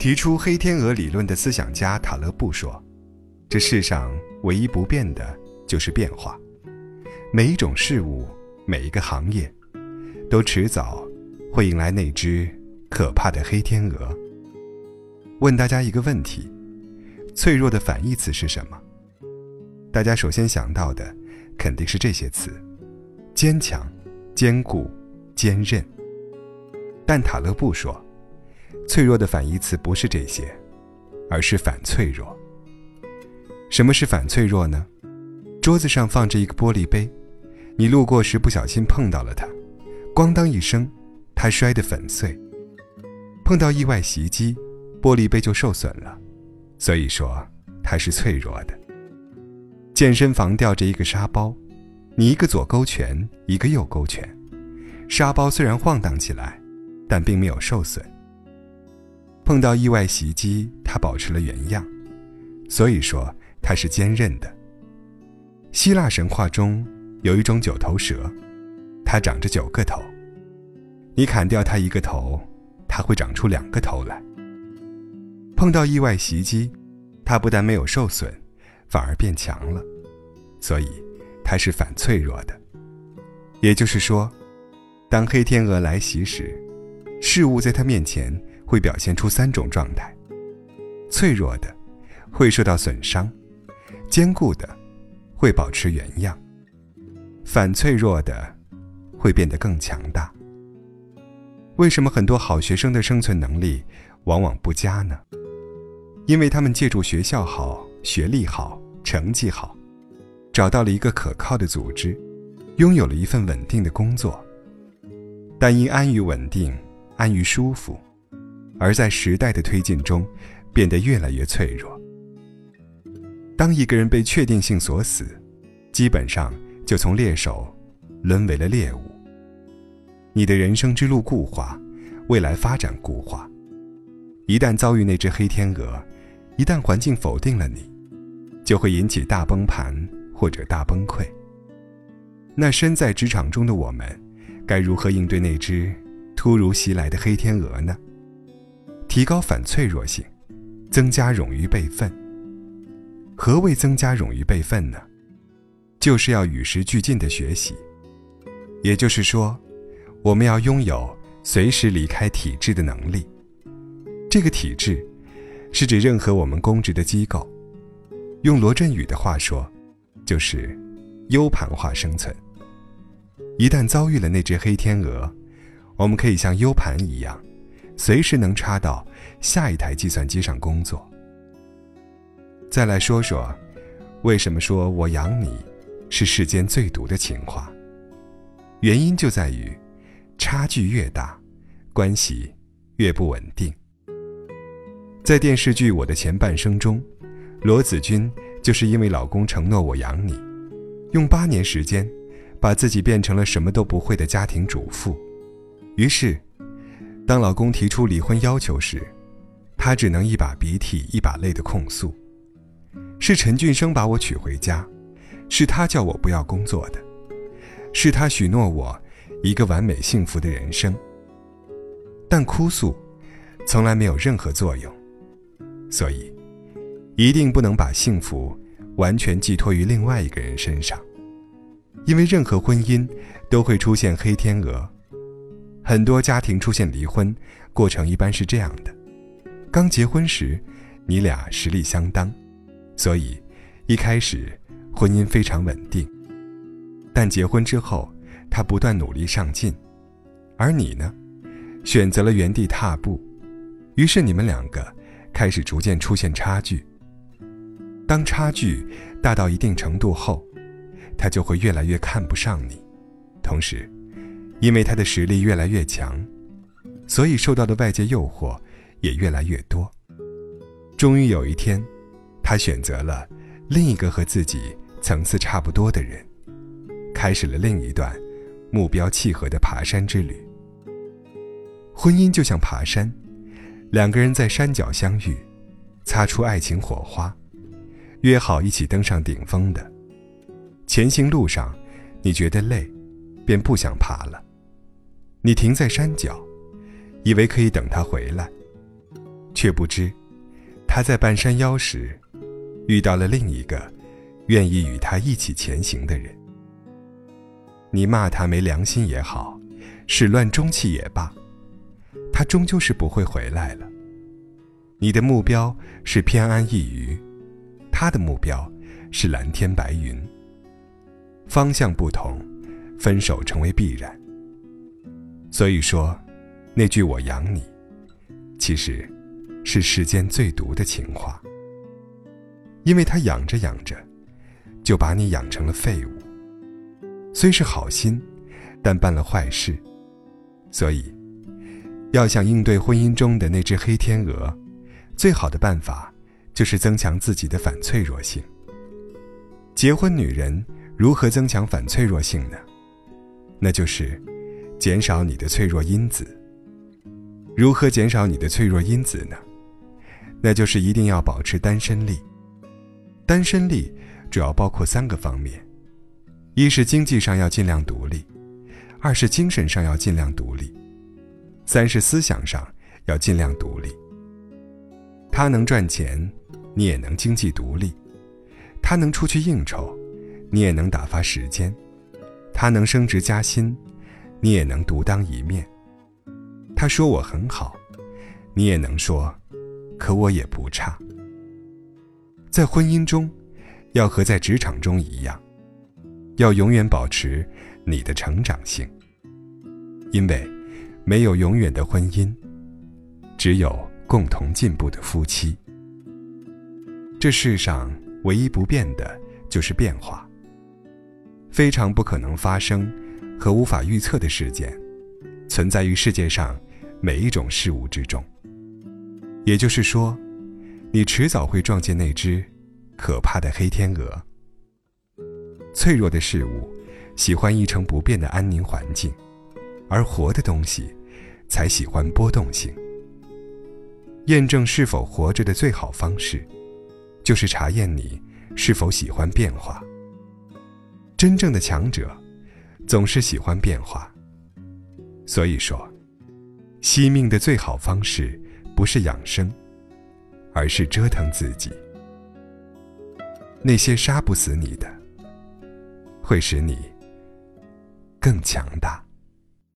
提出黑天鹅理论的思想家塔勒布说：“这世上唯一不变的就是变化，每一种事物，每一个行业，都迟早会迎来那只可怕的黑天鹅。”问大家一个问题：脆弱的反义词是什么？大家首先想到的肯定是这些词：坚强、坚固、坚韧。但塔勒布说。脆弱的反义词不是这些，而是反脆弱。什么是反脆弱呢？桌子上放着一个玻璃杯，你路过时不小心碰到了它，咣当一声，它摔得粉碎。碰到意外袭击，玻璃杯就受损了，所以说它是脆弱的。健身房吊着一个沙包，你一个左勾拳，一个右勾拳，沙包虽然晃荡起来，但并没有受损。碰到意外袭击，它保持了原样，所以说它是坚韧的。希腊神话中有一种九头蛇，它长着九个头。你砍掉它一个头，它会长出两个头来。碰到意外袭击，它不但没有受损，反而变强了，所以它是反脆弱的。也就是说，当黑天鹅来袭时，事物在它面前。会表现出三种状态：脆弱的会受到损伤，坚固的会保持原样，反脆弱的会变得更强大。为什么很多好学生的生存能力往往不佳呢？因为他们借助学校好、学历好、成绩好，找到了一个可靠的组织，拥有了一份稳定的工作，但因安于稳定、安于舒服。而在时代的推进中，变得越来越脆弱。当一个人被确定性锁死，基本上就从猎手沦为了猎物。你的人生之路固化，未来发展固化。一旦遭遇那只黑天鹅，一旦环境否定了你，就会引起大崩盘或者大崩溃。那身在职场中的我们，该如何应对那只突如其来的黑天鹅呢？提高反脆弱性，增加冗余备份。何谓增加冗余备份呢？就是要与时俱进的学习。也就是说，我们要拥有随时离开体制的能力。这个体制，是指任何我们公职的机构。用罗振宇的话说，就是 U 盘化生存。一旦遭遇了那只黑天鹅，我们可以像 U 盘一样。随时能插到下一台计算机上工作。再来说说，为什么说我养你是世间最毒的情话？原因就在于，差距越大，关系越不稳定。在电视剧《我的前半生》中，罗子君就是因为老公承诺我养你，用八年时间，把自己变成了什么都不会的家庭主妇，于是。当老公提出离婚要求时，她只能一把鼻涕一把泪的控诉：“是陈俊生把我娶回家，是他叫我不要工作的，是他许诺我一个完美幸福的人生。”但哭诉从来没有任何作用，所以一定不能把幸福完全寄托于另外一个人身上，因为任何婚姻都会出现黑天鹅。很多家庭出现离婚，过程一般是这样的：刚结婚时，你俩实力相当，所以一开始婚姻非常稳定。但结婚之后，他不断努力上进，而你呢，选择了原地踏步，于是你们两个开始逐渐出现差距。当差距大到一定程度后，他就会越来越看不上你，同时。因为他的实力越来越强，所以受到的外界诱惑也越来越多。终于有一天，他选择了另一个和自己层次差不多的人，开始了另一段目标契合的爬山之旅。婚姻就像爬山，两个人在山脚相遇，擦出爱情火花，约好一起登上顶峰的。前行路上，你觉得累，便不想爬了。你停在山脚，以为可以等他回来，却不知，他在半山腰时，遇到了另一个愿意与他一起前行的人。你骂他没良心也好，始乱终弃也罢，他终究是不会回来了。你的目标是偏安一隅，他的目标是蓝天白云。方向不同，分手成为必然。所以说，那句“我养你”，其实，是世间最毒的情话。因为他养着养着，就把你养成了废物。虽是好心，但办了坏事。所以，要想应对婚姻中的那只黑天鹅，最好的办法就是增强自己的反脆弱性。结婚女人如何增强反脆弱性呢？那就是减少你的脆弱因子。如何减少你的脆弱因子呢？那就是一定要保持单身力。单身力主要包括三个方面。一是经济上要尽量独立，二是精神上要尽量独立，三是思想上要尽量独立。他能赚钱，你也能经济独立；他能出去应酬，你也能打发时间；他能升职加薪，你也能独当一面。他说我很好，你也能说，可我也不差。在婚姻中，要和在职场中一样。要永远保持你的成长性，因为没有永远的婚姻，只有共同进步的夫妻。这世上唯一不变的就是变化。非常不可能发生和无法预测的事件，存在于世界上每一种事物之中。也就是说，你迟早会撞见那只可怕的黑天鹅。脆弱的事物喜欢一成不变的安宁环境，而活的东西才喜欢波动性。验证是否活着的最好方式，就是查验你是否喜欢变化。真正的强者总是喜欢变化。所以说，惜命的最好方式不是养生，而是折腾自己。那些杀不死你的。会使你更强大。